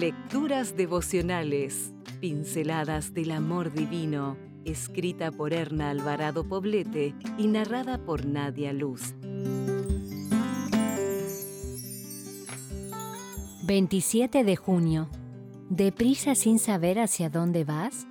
Lecturas devocionales, pinceladas del amor divino, escrita por Erna Alvarado Poblete y narrada por Nadia Luz. 27 de junio. ¿Deprisa sin saber hacia dónde vas?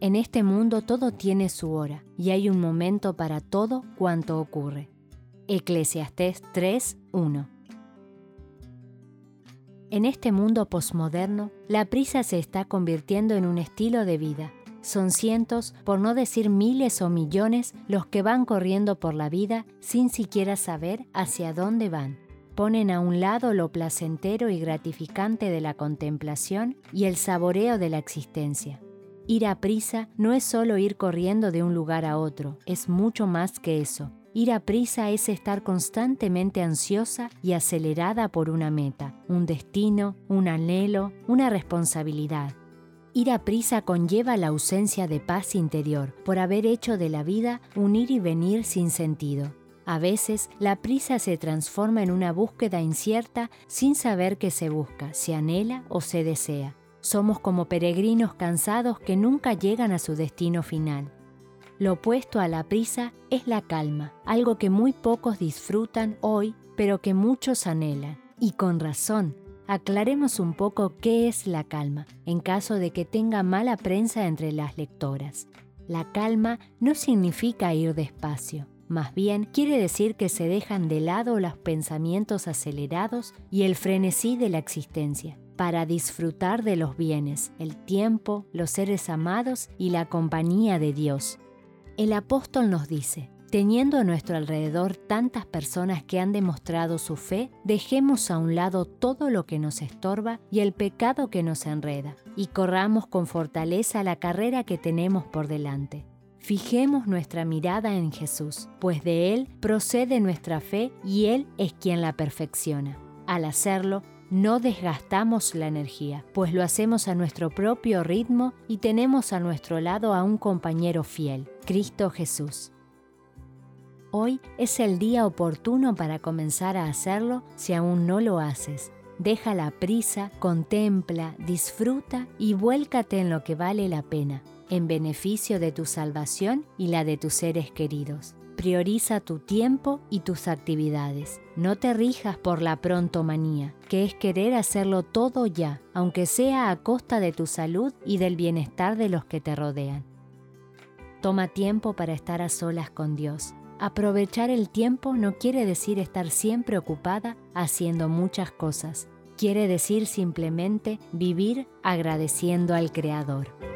En este mundo todo tiene su hora y hay un momento para todo cuanto ocurre. Eclesiastés 3:1 en este mundo posmoderno, la prisa se está convirtiendo en un estilo de vida. Son cientos, por no decir miles o millones, los que van corriendo por la vida sin siquiera saber hacia dónde van. Ponen a un lado lo placentero y gratificante de la contemplación y el saboreo de la existencia. Ir a prisa no es solo ir corriendo de un lugar a otro, es mucho más que eso. Ir a prisa es estar constantemente ansiosa y acelerada por una meta, un destino, un anhelo, una responsabilidad. Ir a prisa conlleva la ausencia de paz interior por haber hecho de la vida un ir y venir sin sentido. A veces la prisa se transforma en una búsqueda incierta sin saber qué se busca, se anhela o se desea. Somos como peregrinos cansados que nunca llegan a su destino final. Lo opuesto a la prisa es la calma, algo que muy pocos disfrutan hoy, pero que muchos anhelan. Y con razón, aclaremos un poco qué es la calma, en caso de que tenga mala prensa entre las lectoras. La calma no significa ir despacio, más bien quiere decir que se dejan de lado los pensamientos acelerados y el frenesí de la existencia para disfrutar de los bienes, el tiempo, los seres amados y la compañía de Dios, el apóstol nos dice, teniendo a nuestro alrededor tantas personas que han demostrado su fe, dejemos a un lado todo lo que nos estorba y el pecado que nos enreda, y corramos con fortaleza la carrera que tenemos por delante. Fijemos nuestra mirada en Jesús, pues de Él procede nuestra fe y Él es quien la perfecciona. Al hacerlo, no desgastamos la energía, pues lo hacemos a nuestro propio ritmo y tenemos a nuestro lado a un compañero fiel, Cristo Jesús. Hoy es el día oportuno para comenzar a hacerlo si aún no lo haces. Deja la prisa, contempla, disfruta y vuélcate en lo que vale la pena, en beneficio de tu salvación y la de tus seres queridos. Prioriza tu tiempo y tus actividades. No te rijas por la prontomanía, que es querer hacerlo todo ya, aunque sea a costa de tu salud y del bienestar de los que te rodean. Toma tiempo para estar a solas con Dios. Aprovechar el tiempo no quiere decir estar siempre ocupada haciendo muchas cosas. Quiere decir simplemente vivir agradeciendo al Creador.